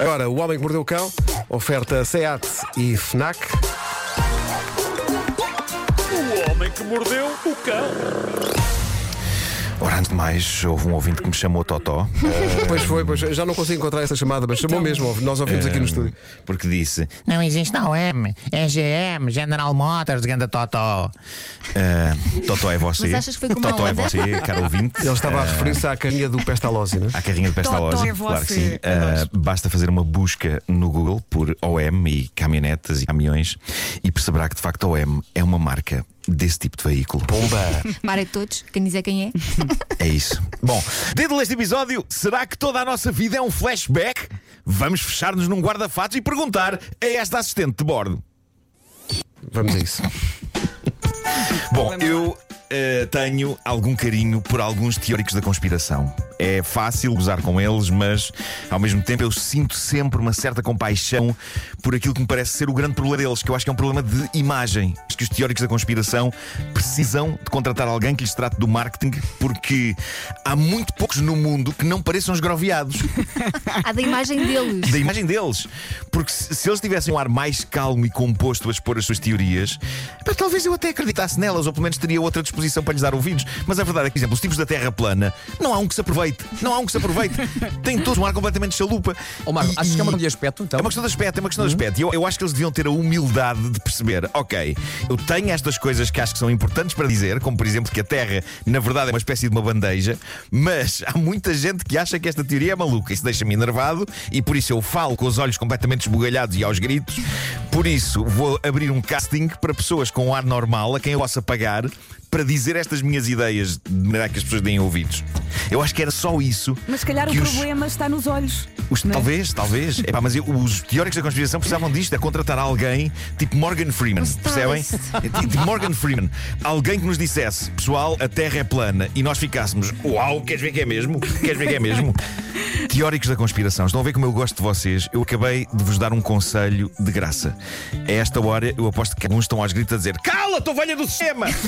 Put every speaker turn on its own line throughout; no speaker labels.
Agora, o Homem que Mordeu o Cão, oferta SEAT e FNAC.
O homem que mordeu o cão.
Ora, antes de mais, houve um ouvinte que me chamou Totó.
Pois foi, pois já não consigo encontrar essa chamada, mas chamou mesmo, nós ouvimos aqui no estúdio.
Porque disse:
Não existe a OM, é GM, General Motors, ganda Totó.
ah, Totó é você.
Mas achas que foi com
Totó é você, caro ouvinte.
Ele estava a
Ah,
referir-se à carinha do Pestalozzi, não é?
À carrinha pestalozzi,
Totó é
claro que sim.
é nós.
basta fazer uma busca no Google por OM e caminhonetas e caminhões e perceberá que de facto a OM é uma marca desse tipo de veículo.
Bomba!
Para todos, quem dizer quem é.
É isso. Bom, dentro deste episódio, será que toda a nossa vida é um flashback? Vamos fechar-nos num guarda-fatos e perguntar a esta assistente de bordo.
Vamos a isso.
Bom, eu eh, tenho algum carinho por alguns teóricos da conspiração. É fácil gozar com eles, mas ao mesmo tempo eu sinto sempre uma certa compaixão por aquilo que me parece ser o grande problema deles, que eu acho que é um problema de imagem. Acho que os teóricos da conspiração precisam de contratar alguém que lhes trate do marketing, porque há muito poucos no mundo que não pareçam esgroviados
Há da imagem deles.
da imagem deles. Porque se, eles tivessem um ar mais calmo e composto a expor as suas teorias, pá, talvez eu até acreditasse nelas, ou pelo menos teria outra disposição para lhes dar ouvidos. Mas a verdade é que, por exemplo, os tipos da Terra plana, não há um que se aproveite. Não há um que se aproveite. Têm todos um ar completamente chalupa.
Ó Marco,
E-
achas que é uma questão de aspecto então?
é uma questão de aspecto, é uma questão de aspecto. E eu, eu acho que eles deviam ter a humildade de perceber: ok, eu tenho estas coisas que acho que são importantes para dizer, como por exemplo que a Terra, na verdade, é uma espécie de uma bandeja, mas há muita gente que acha que esta teoria é maluca. Isso deixa-me enervado e por isso eu falo com os olhos completamente esbugalhados e aos gritos. Por isso, vou abrir um casting para pessoas com um ar normal a quem eu possa pagar para dizer estas minhas ideias de maneira que as pessoas deem ouvidos. Eu acho que era só isso.
Mas se calhar o
os-
problema está nos olhos.
os-
é?
talvez, talvez. Epá, mas eu- os teóricos da conspiração precisavam disto, é contratar alguém tipo Morgan Freeman, percebem? Tipo Morgan Freeman. Alguém que nos dissesse, pessoal, a Terra é plana e nós ficássemos, uau, queres ver que é mesmo? Queres ver que é mesmo? Teóricos da conspiração, estão a ver como eu gosto de vocês? Eu acabei de vos dar um conselho de graça. A esta hora, eu aposto que alguns estão aos gritos a dizer: Cala, tua velha do sistema!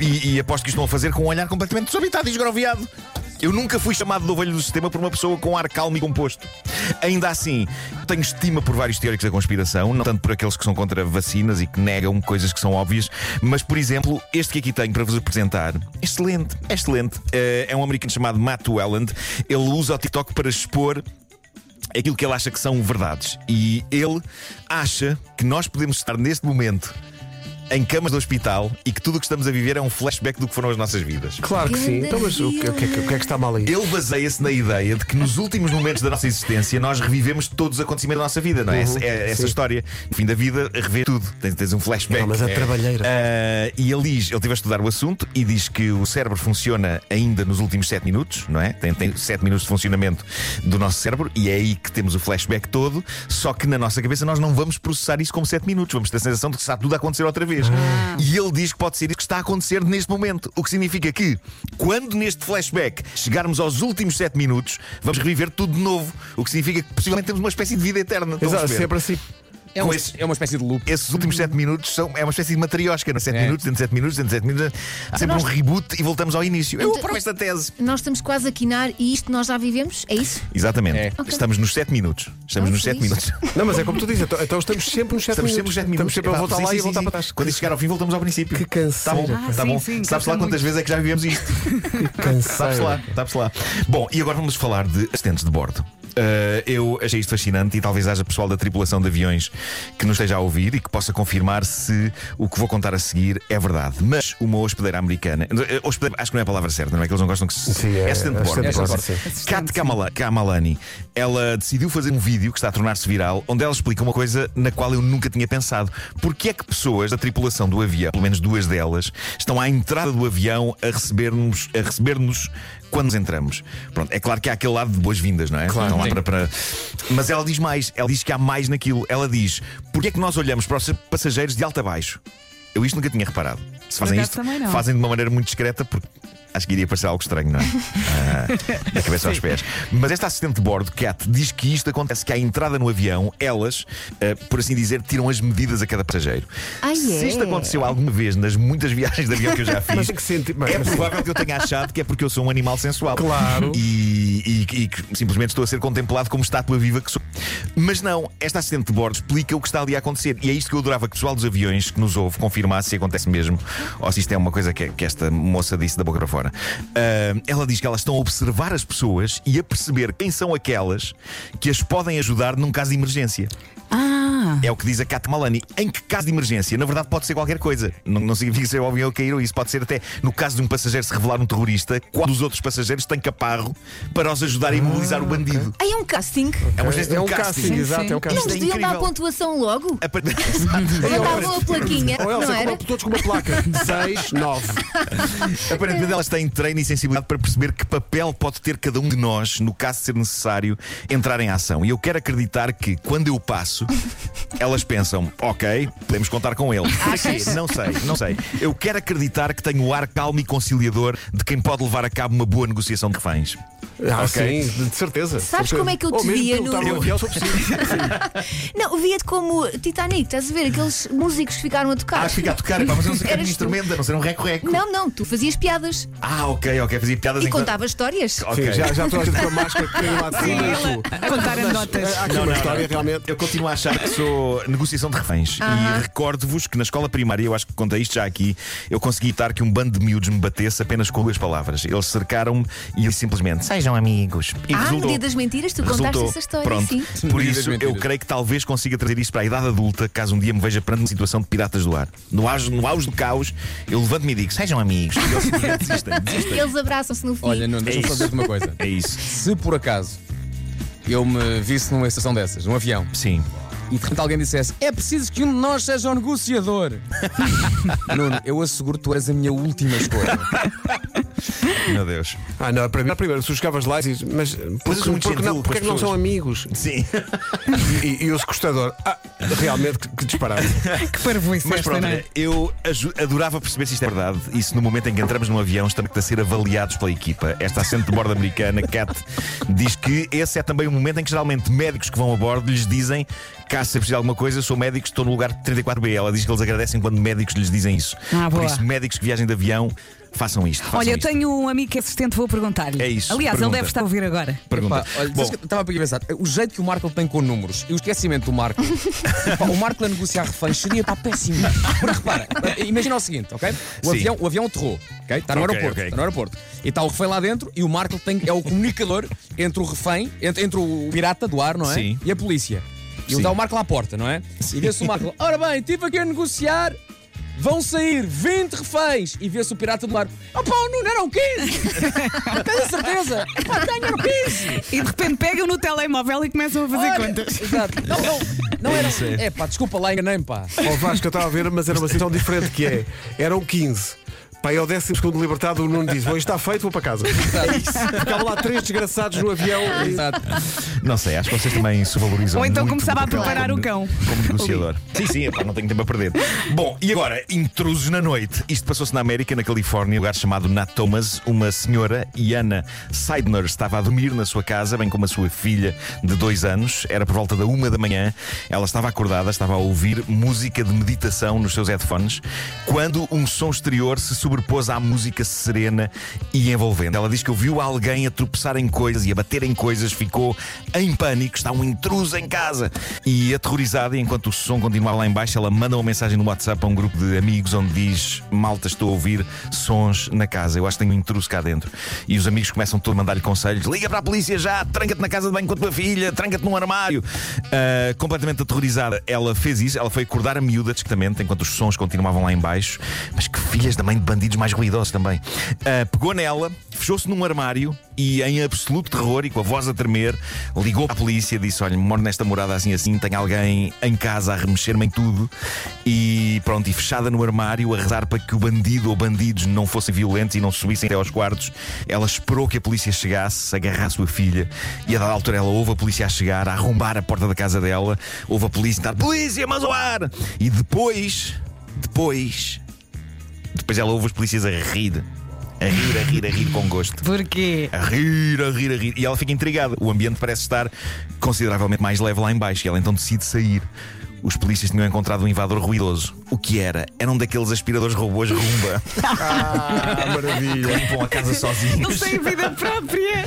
E, e aposto que estão a fazer com um olhar completamente desabitado e esgroviado. Eu nunca fui chamado de ovelho do sistema por uma pessoa com ar calmo e composto. Ainda assim, tenho estima por vários teóricos da conspiração, não tanto por aqueles que são contra vacinas e que negam coisas que são óbvias, mas, por exemplo, este que aqui tenho para vos apresentar, excelente, é excelente. Eh, É um americano chamado Matt Welland. Ele usa o TikTok para expor aquilo que ele acha que são verdades. E ele acha que nós podemos estar neste momento em camas do hospital e que tudo o que estamos a viver é um flashback do que foram as nossas vidas.
Claro que sim. Então, mas o que, o que é que- o que é que está mal aí?
Ele baseia-se na ideia de que nos últimos momentos da nossa existência nós revivemos todos os acontecimentos da nossa vida, não é? Essa, é essa
sim.
história. No fim da vida, rever tudo. Tens, tens um flashback.
Não, mas a trabalheira.
Ah, e ele diz, ele teve a estudar o assunto e diz que o cérebro funciona ainda nos últimos 7 minutos, não é? Tem, tem 7 minutos de funcionamento do nosso cérebro e é aí que temos o flashback todo. Só que na nossa cabeça nós não vamos processar isso como 7 minutos, vamos ter a sensação de que está tudo a acontecer outra vez. E ele diz que pode ser isso que está a acontecer neste momento. O que significa que, quando neste flashback chegarmos aos últimos 7 minutos, vamos reviver tudo de novo. O que significa que possivelmente temos uma espécie de vida eterna. Estão
Exato, sempre assim.
É
esse-
é uma espécie de loop.
Esses últimos 7 minutos são, é uma espécie de matriosca, não é? 7
É.
minutos, dentro de 7 minutos, dentro de 7 minutos. Há sempre
nós-
um reboot e voltamos ao início. Eu aprovo esta tese.
Nós estamos quase a quinar e isto nós já vivemos? É isso?
Exatamente.
É.
Ok.
Estamos nos 7 minutos. Estamos
Ah,
nos 7
fixe.
minutos.
Não, mas é como tu dizes, então, então estamos sempre nos 7
Estamos sempre
minutos.
nos 7 minutos.
Estamos sempre a voltar
sim,
lá
sim,
e
sim,
voltar para trás.
Quando isto chegar ao fim, voltamos ao princípio.
Que canseira.
Tá bom,
Ah,
tá
sim,
bom.
sim,
Sabes lá quantas vezes é que já vivemos isto?
Canseira.
Sabes lá, sabes lá. Bom, e agora vamos falar de assistentes de bordo. Uh, eu achei isto fascinante e talvez haja pessoal da tripulação de aviões que nos esteja a ouvir e que possa confirmar se o que vou contar a seguir é verdade. Mas uma hospedeira americana, uh, hospedeira, acho que não é a palavra certa, não é que eles não gostam que se.
Sim, é-
bordo.
assistente de
é
bordo.
Kat Kamala- Kamalani, ela decidiu fazer um vídeo que está a tornar-se viral, onde ela explica uma coisa na qual eu nunca tinha pensado. Porque é que pessoas da tripulação do avião, pelo menos duas delas, estão à entrada do avião a receber-nos a receber-nos quando nos entramos? Pronto, é claro que há aquele lado de boas-vindas, não é?
Claro.
Para- Mas ela diz mais, ela diz que há mais naquilo. Ela diz: porque é que nós olhamos para os passageiros de alto a baixo? Eu isto nunca tinha reparado. Se fazem isto, fazem de uma maneira muito discreta, porque acho que iria parecer algo estranho, não é? Ah, da cabeça aos pés. Mas esta assistente de bordo, Kat, diz que isto acontece que à entrada no avião, elas, ah, por assim dizer, tiram as medidas a cada passageiro.
Ai,
Se
é?
isto aconteceu alguma vez nas muitas viagens de avião que eu já fiz,
Mas em que sentido? Mas-
é provável que eu tenha achado que é porque eu sou um animal sensual.
Claro.
E, e- e que simplesmente estou a ser contemplado como estátua viva que sou. Mas não, esta assistente de bordo explica o que está ali a acontecer. E é isto que eu adorava que o pessoal dos aviões que nos ouve confirmasse se acontece mesmo ou se isto é uma coisa que, que esta moça disse da boca para fora. Ah, ela diz que elas estão a observar as pessoas e a perceber quem são aquelas que as podem ajudar num caso de emergência.
Ah,
É o que diz a Kat Malani. Em que caso de emergência? Na verdade, pode ser qualquer coisa. Não, não significa ser o avião cair ou isso. Pode ser até no caso de um passageiro se revelar um terrorista, qual dos outros passageiros tem caparro para os ajudar a imobilizar o bandido.
Ai, é um casting.
É uma espécie de
É
um
um
casting.
casting,
Sim,
exato,
sim.
é um casting.
Isto é
podiam dar a pontuação logo.
A par-
Mandavam a plaquinha,
Ou
não era?
todos com uma placa. 6, 9.
Aparentemente elas têm treino e sensibilidade para perceber que papel pode ter cada um de nós, no caso de ser necessário, entrar em ação. E eu quero acreditar que, quando eu passo, elas pensam, ok, podemos contar com ele. Quê? Não sei, não sei. Eu quero acreditar que tenho o ar calmo e conciliador de quem pode levar a cabo uma boa negociação de reféns.
Ah,
Ok.
sim, de certeza.
Sabes como é que eu te via no-
preciso.
Não, via-te como Titanic, estás a ver? Aqueles músicos que ficaram a tocar.
Ah, fica a tocar, pá, mas eu não sei que era um instrumento, a não ser um reco-reco.
Não, não, tu fazias piadas
Ah, ok, ok, fazia piadas
e contavas histórias.
Ok.
Sim, já, já toda a gente com a máscara que caiu lá de cima.
contar anedotas.
Há aqui
Não,
uma
não,
história
não.
realmente.
Eu continuo a achar que sou negociação de reféns. E recordo-vos que na escola primária, eu acho que contei isto já aqui, eu consegui evitar que um bando de miúdos me batesse apenas com duas palavras. Eles cercaram-me e eu simplesmente.
Sejam amigos.
E
ah,
resultou.
no dia das mentiras, tu contaste
Resultou.
essa história,
Pronto.
sim.
Por isso, eu creio que talvez consiga trazer isto para a idade adulta, caso um dia me veja perante uma situação de piratas do ar. No auge, no auge do caos, eu levanto-me e digo: sejam amigos. E eles simplesmente desistem, desistem.
Eles abraçam-se no fim.
Olha, não, deixa-me
É
só
isso.
dizer-te uma coisa.
É isso.
Se por acaso eu me visse numa estação dessas, num avião,
Sim.
e de repente alguém dissesse é preciso que um de nós seja um negociador. Nuno, eu asseguro que tu és a minha última escolha.
Meu Deus.
Ah, não, para mim, primeiro, tu chegavas lá e dizes, mas porque, porque,
gentil
não, porque é que não são amigos?
Sim.
E, e o sequestrador, ah, realmente que, que disparado.
Que parvoíce
Mas
esta,
pronto,
não é?
eu aju- adorava perceber se isto é verdade. E se no momento em que entramos num avião estamos a ser avaliados pela equipa. Esta assente de bordo americana, Cat, diz que esse é também o momento em que geralmente médicos que vão a bordo lhes dizem: caso se precisar de alguma coisa, sou médico, estou no lugar 34B. Ela diz que eles agradecem quando médicos lhes dizem isso.
Ah,
Por
boa.
isso, médicos que viajem de avião, façam isto. façam
Olha, eu
isto.
tenho um amigo que é assistente, vou perguntar-lhe.
É isso,
Aliás,
pergunta.
ele deve estar a ouvir agora.
Pergunta.
Pá, olha,
Bom,
eu estava aqui a pensar, o jeito que o Marco tem com números e o esquecimento do Marco, pá, o Marco a negociar reféns seria pá, péssimo. Porque repara, imagina o seguinte, ok? O
Sim.
avião, o avião aterrou, ok? Está no
Ok,
aeroporto,
ok.
está no aeroporto. E está o refém lá dentro e o Marco tem, é o comunicador entre o refém, entre, entre o pirata do ar, não é?
Sim.
E a polícia. E
Sim.
está o Marco lá à porta, não é? E vê-se o Marco, ora bem, estive aqui a negociar. Vão sair 20 reféns e vê-se o pirata do mar. Oh pá, o Nuno eram 15! Tens a certeza? Pá, tenho, eram 15!
E de repente pegam no telemóvel e começam a fazer
Olha,
contas.
Exato. Não, não, não era.
é.
Pá, desculpa lá, enganei-me, pá.
Ó Vasco, eu estava a ver, mas era uma situação diferente que é. Eram 15. Pai, ao décimo segundo libertado, o Nuno diz: Bom, isto está feito, vou para casa. Ficavam lá três desgraçados no avião.
Exato.
Não sei, acho que vocês também se valorizam.
Ou então
muito
começava a
papel
preparar
como-
o cão.
Como negociador. Sim, sim, epá, não tenho tempo a perder. Bom, e agora, intrusos na noite. Isto passou-se na América, na Califórnia, um lugar chamado Natomas. Uma senhora, Iana Seidner, estava a dormir na sua casa, bem como a sua filha de dois anos. Era por volta da uma da manhã. Ela estava acordada, estava a ouvir música de meditação nos seus headphones, quando um som exterior se sobrepôs à música serena e envolvente. Ela diz que ouviu alguém a tropeçar em coisas e a bater em coisas, ficou em pânico, está um intruso em casa. E aterrorizada, enquanto o som continuava lá em baixo, ela manda uma mensagem no WhatsApp a um grupo de amigos onde diz: Malta, estou a ouvir sons na casa, eu acho que tenho um intruso cá dentro. E os amigos começam todos a mandar-lhe conselhos: liga para a polícia já, tranca-te na casa de banho com a tua filha, tranca-te num armário. Ah, completamente aterrorizada, ela fez isso, ela foi acordar a miúda discretamente enquanto os sons continuavam lá em baixo. Mas que filhas da mãe de bandidos mais ruidosos também. Ah, pegou nela, fechou-se num armário e, em absoluto terror e com a voz a tremer, ligou à polícia, disse: Olha, moro nesta morada assim assim, tem alguém em casa a remexer-me em tudo. E pronto, e fechada no armário, a rezar para que o bandido ou bandidos não fossem violentos e não subissem até aos quartos, ela esperou que a polícia chegasse, agarrar a sua filha e a dada altura ela ouve a polícia a chegar, a arrombar a porta da casa dela, ouve a polícia estar: Polícia, mas o ar! E depois, depois Depois ela ouve os polícias a rir. A rir, a rir, a rir com gosto.
Porquê?
A rir, a rir, a rir. E ela fica intrigada. O ambiente parece estar consideravelmente mais leve lá em baixo. E ela então decide sair. Os polícias tinham encontrado um invador ruidoso. O que era? Era um daqueles aspiradores robôs rumba.
Ah, maravilha.
Limpam a casa sozinhos.
Não tem vida própria.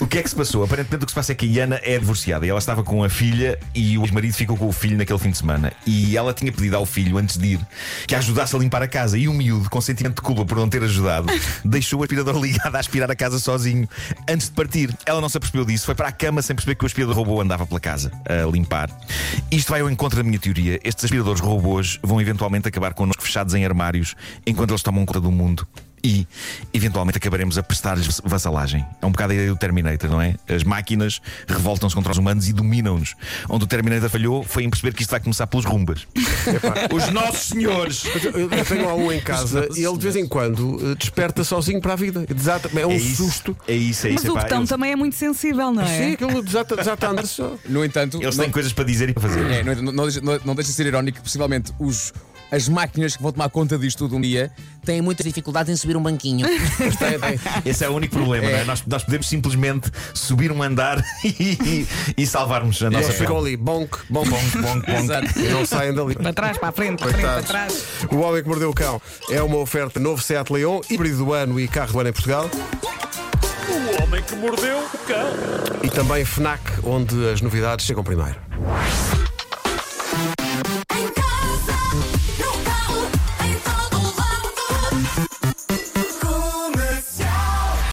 O que é que se passou? Aparentemente o que se passa é que a Iana é divorciada e ela estava com a filha e o ex-marido ficou com o filho naquele fim de semana. E ela tinha pedido ao filho, antes de ir, que a ajudasse a limpar a casa. E o miúdo, com sentimento de culpa por não ter ajudado, deixou o aspirador ligado a aspirar a casa sozinho antes de partir. Ela não se apercebeu disso, foi para a cama sem perceber que o aspirador robô andava pela casa a limpar. Isto vai ao encontro da minha teoria. Estes aspiradores robôs vão eventualmente acabar connosco fechados em armários enquanto eles tomam conta do mundo. E, eventualmente, acabaremos a prestar-lhes vassalagem. É um bocado a ideia do Terminator, não é? As máquinas revoltam-se contra os humanos e dominam-nos. Onde o Terminator falhou foi em perceber que isto vai começar pelos rumbas. os nossos senhores!
Mas eu, tenho lá um em casa e ele de vez em quando eh, desperta sozinho para a vida. Desata, é um
é isso,
susto.
É isso, é
Mas
isso.
o
epá,
botão
eles,
também é muito sensível, não é?
Sim, aquilo desata, desata a andar só.
No entanto,
eles
não,
têm coisas para dizer e para fazer.
é, no entanto, não, deixa, não, não deixa de ser irónico que possivelmente os, as máquinas que vão tomar conta disto tudo um dia
têm muita dificuldade em subir um banquinho.
Esse é o único problema, não é? Nós, nós podemos simplesmente subir um andar e, e salvarmos a
E
nossa
eles ficam ali, bonk, bonk, bonk, bonk, bonk.
Exato.
E não saem dali.
Para trás, para a frente, para a frente, para trás.
O Homem que Mordeu o Cão é uma oferta novo Seat Leon, híbrido do ano e carro do ano em Portugal.
O homem que mordeu o cão.
E também FNAC, onde as novidades chegam primeiro.